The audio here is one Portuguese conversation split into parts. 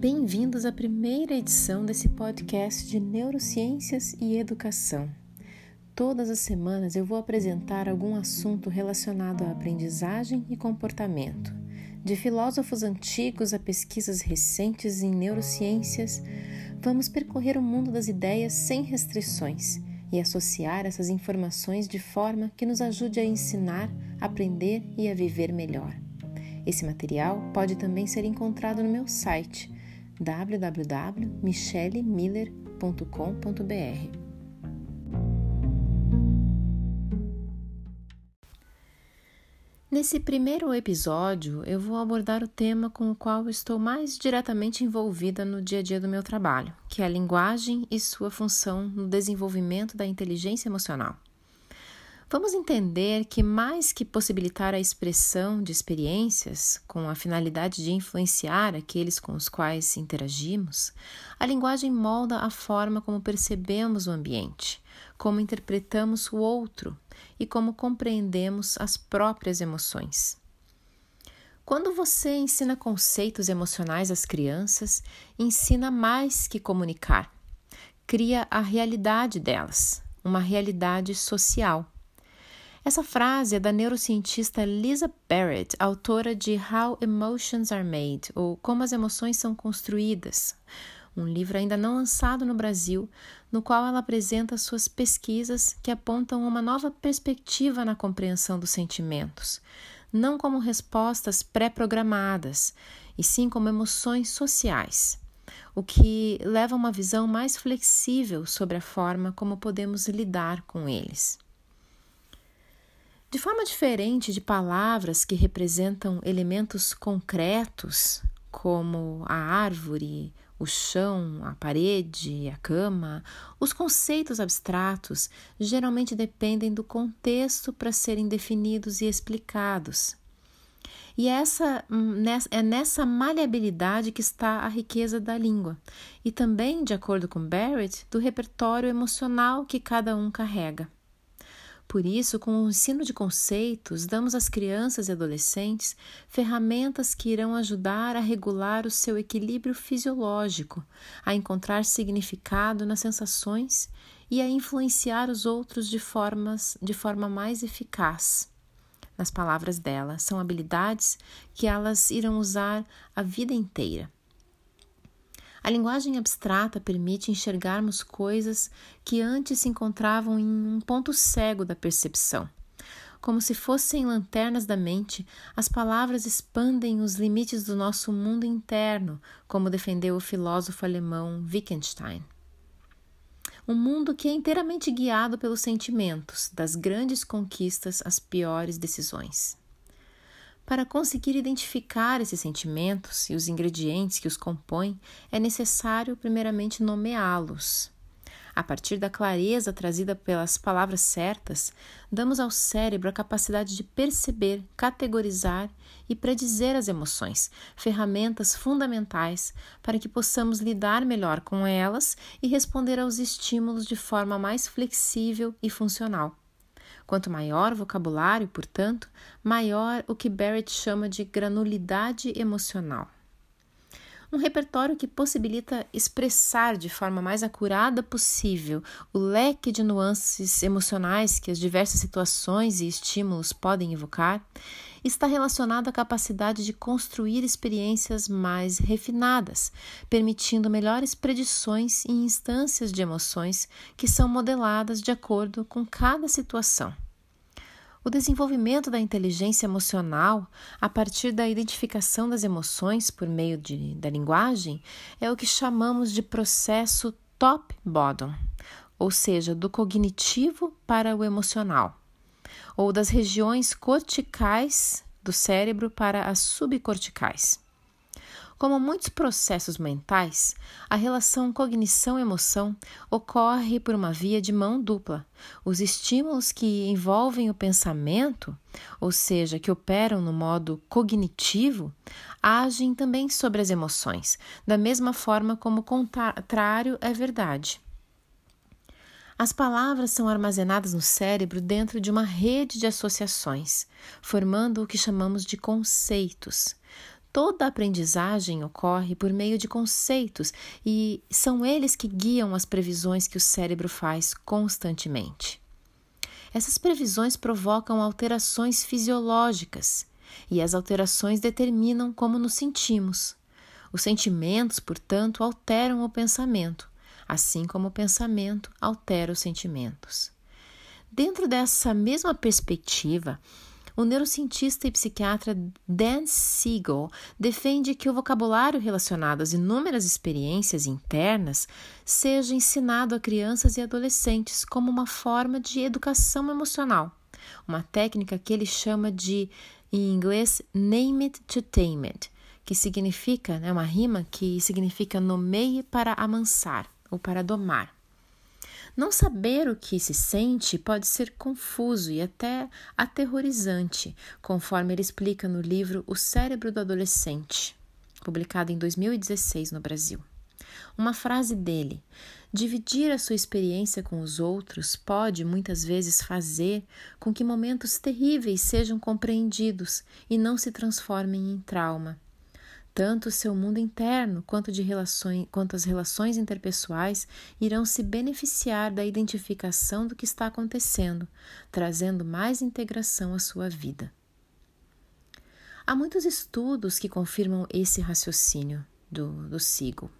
Bem-vindos à primeira edição desse podcast de Neurociências e Educação. Todas as semanas eu vou apresentar algum assunto relacionado à aprendizagem e comportamento, de filósofos antigos a pesquisas recentes em neurociências. Vamos percorrer o mundo das ideias sem restrições e associar essas informações de forma que nos ajude a ensinar, aprender e a viver melhor. Esse material pode também ser encontrado no meu site www.michellemiller.com.br. Nesse primeiro episódio, eu vou abordar o tema com o qual estou mais diretamente envolvida no dia a dia do meu trabalho, que é a linguagem e sua função no desenvolvimento da inteligência emocional. Vamos entender que, mais que possibilitar a expressão de experiências com a finalidade de influenciar aqueles com os quais interagimos, a linguagem molda a forma como percebemos o ambiente, como interpretamos o outro e como compreendemos as próprias emoções. Quando você ensina conceitos emocionais às crianças, ensina mais que comunicar, cria a realidade delas, uma realidade social essa frase é da neurocientista Lisa Barrett, autora de How Emotions Are Made, ou Como as Emoções São Construídas, um livro ainda não lançado no Brasil, no qual ela apresenta suas pesquisas que apontam uma nova perspectiva na compreensão dos sentimentos, não como respostas pré-programadas, e sim como emoções sociais, o que leva a uma visão mais flexível sobre a forma como podemos lidar com eles. De forma diferente de palavras que representam elementos concretos, como a árvore, o chão, a parede, a cama, os conceitos abstratos geralmente dependem do contexto para serem definidos e explicados. E essa, é nessa maleabilidade que está a riqueza da língua, e também, de acordo com Barrett, do repertório emocional que cada um carrega. Por isso, com o ensino de conceitos, damos às crianças e adolescentes ferramentas que irão ajudar a regular o seu equilíbrio fisiológico, a encontrar significado nas sensações e a influenciar os outros de, formas, de forma mais eficaz. Nas palavras dela, são habilidades que elas irão usar a vida inteira. A linguagem abstrata permite enxergarmos coisas que antes se encontravam em um ponto cego da percepção. Como se fossem lanternas da mente, as palavras expandem os limites do nosso mundo interno, como defendeu o filósofo alemão Wittgenstein. Um mundo que é inteiramente guiado pelos sentimentos, das grandes conquistas às piores decisões. Para conseguir identificar esses sentimentos e os ingredientes que os compõem, é necessário, primeiramente, nomeá-los. A partir da clareza trazida pelas palavras certas, damos ao cérebro a capacidade de perceber, categorizar e predizer as emoções, ferramentas fundamentais para que possamos lidar melhor com elas e responder aos estímulos de forma mais flexível e funcional. Quanto maior o vocabulário, portanto, maior o que Barrett chama de granulidade emocional. Um repertório que possibilita expressar de forma mais acurada possível o leque de nuances emocionais que as diversas situações e estímulos podem evocar, está relacionado à capacidade de construir experiências mais refinadas, permitindo melhores predições em instâncias de emoções que são modeladas de acordo com cada situação. O desenvolvimento da inteligência emocional, a partir da identificação das emoções por meio de, da linguagem, é o que chamamos de processo top-bottom, ou seja, do cognitivo para o emocional, ou das regiões corticais do cérebro para as subcorticais. Como muitos processos mentais, a relação cognição-emoção ocorre por uma via de mão dupla. Os estímulos que envolvem o pensamento, ou seja, que operam no modo cognitivo, agem também sobre as emoções, da mesma forma como o contrário é verdade. As palavras são armazenadas no cérebro dentro de uma rede de associações, formando o que chamamos de conceitos. Toda aprendizagem ocorre por meio de conceitos e são eles que guiam as previsões que o cérebro faz constantemente. Essas previsões provocam alterações fisiológicas e as alterações determinam como nos sentimos. Os sentimentos, portanto, alteram o pensamento, assim como o pensamento altera os sentimentos. Dentro dessa mesma perspectiva, o neurocientista e psiquiatra Dan Siegel defende que o vocabulário relacionado às inúmeras experiências internas seja ensinado a crianças e adolescentes como uma forma de educação emocional, uma técnica que ele chama de, em inglês, name it to tame it, que significa, é né, uma rima que significa nomeie para amansar ou para domar. Não saber o que se sente pode ser confuso e até aterrorizante, conforme ele explica no livro O Cérebro do Adolescente, publicado em 2016 no Brasil. Uma frase dele: Dividir a sua experiência com os outros pode muitas vezes fazer com que momentos terríveis sejam compreendidos e não se transformem em trauma. Tanto o seu mundo interno quanto, de relações, quanto as relações interpessoais irão se beneficiar da identificação do que está acontecendo, trazendo mais integração à sua vida. Há muitos estudos que confirmam esse raciocínio do, do Sigo.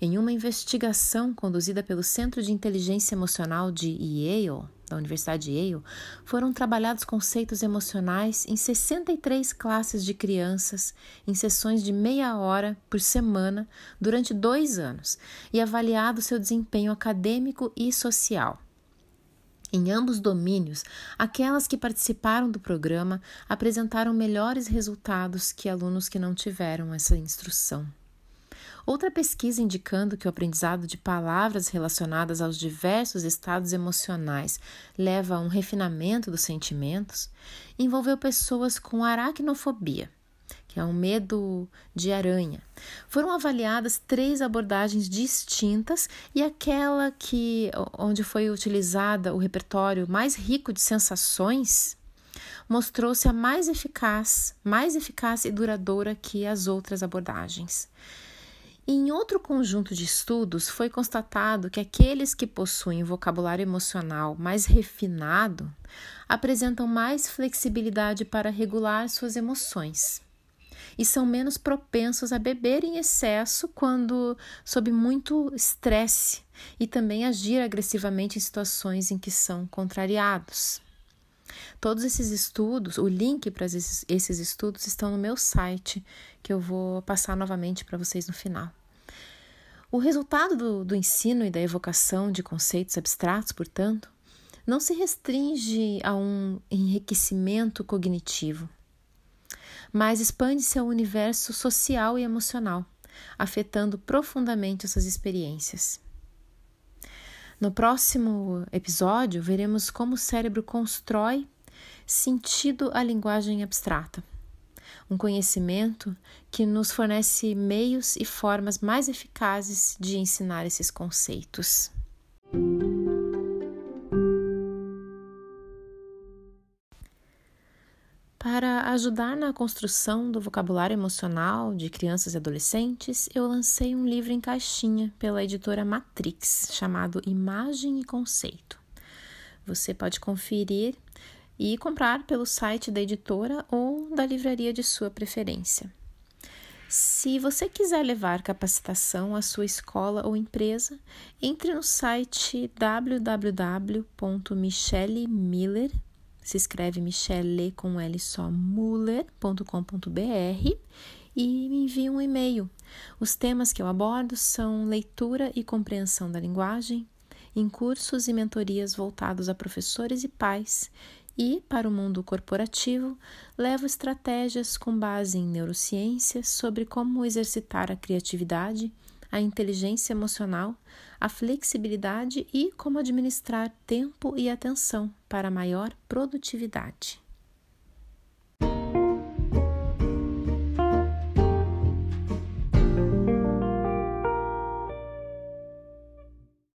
Em uma investigação conduzida pelo Centro de Inteligência Emocional de Yale, da Universidade de Yale, foram trabalhados conceitos emocionais em 63 classes de crianças, em sessões de meia hora por semana, durante dois anos, e avaliado seu desempenho acadêmico e social. Em ambos domínios, aquelas que participaram do programa apresentaram melhores resultados que alunos que não tiveram essa instrução. Outra pesquisa indicando que o aprendizado de palavras relacionadas aos diversos estados emocionais leva a um refinamento dos sentimentos envolveu pessoas com aracnofobia, que é um medo de aranha. Foram avaliadas três abordagens distintas e aquela que onde foi utilizada o repertório mais rico de sensações mostrou-se a mais eficaz, mais eficaz e duradoura que as outras abordagens. Em outro conjunto de estudos, foi constatado que aqueles que possuem vocabulário emocional mais refinado apresentam mais flexibilidade para regular suas emoções e são menos propensos a beber em excesso quando sob muito estresse e também agir agressivamente em situações em que são contrariados. Todos esses estudos, o link para esses, estudos estão no meu site, que eu vou passar novamente para vocês no final. O resultado do, do ensino e da evocação de conceitos abstratos, portanto, não se restringe a um enriquecimento cognitivo, mas expande-se ao universo social e emocional, afetando profundamente essas experiências. No próximo episódio, veremos como o cérebro constrói sentido à linguagem abstrata. Um conhecimento que nos fornece meios e formas mais eficazes de ensinar esses conceitos. Ajudar na construção do vocabulário emocional de crianças e adolescentes, eu lancei um livro em caixinha pela editora Matrix, chamado Imagem e Conceito. Você pode conferir e comprar pelo site da editora ou da livraria de sua preferência. Se você quiser levar capacitação à sua escola ou empresa, entre no site www.michellemiller.com se escreve Michele com L só, muller.com.br e me envie um e-mail. Os temas que eu abordo são leitura e compreensão da linguagem, em cursos e mentorias voltados a professores e pais, e, para o mundo corporativo, levo estratégias com base em neurociências sobre como exercitar a criatividade a inteligência emocional, a flexibilidade e como administrar tempo e atenção para maior produtividade.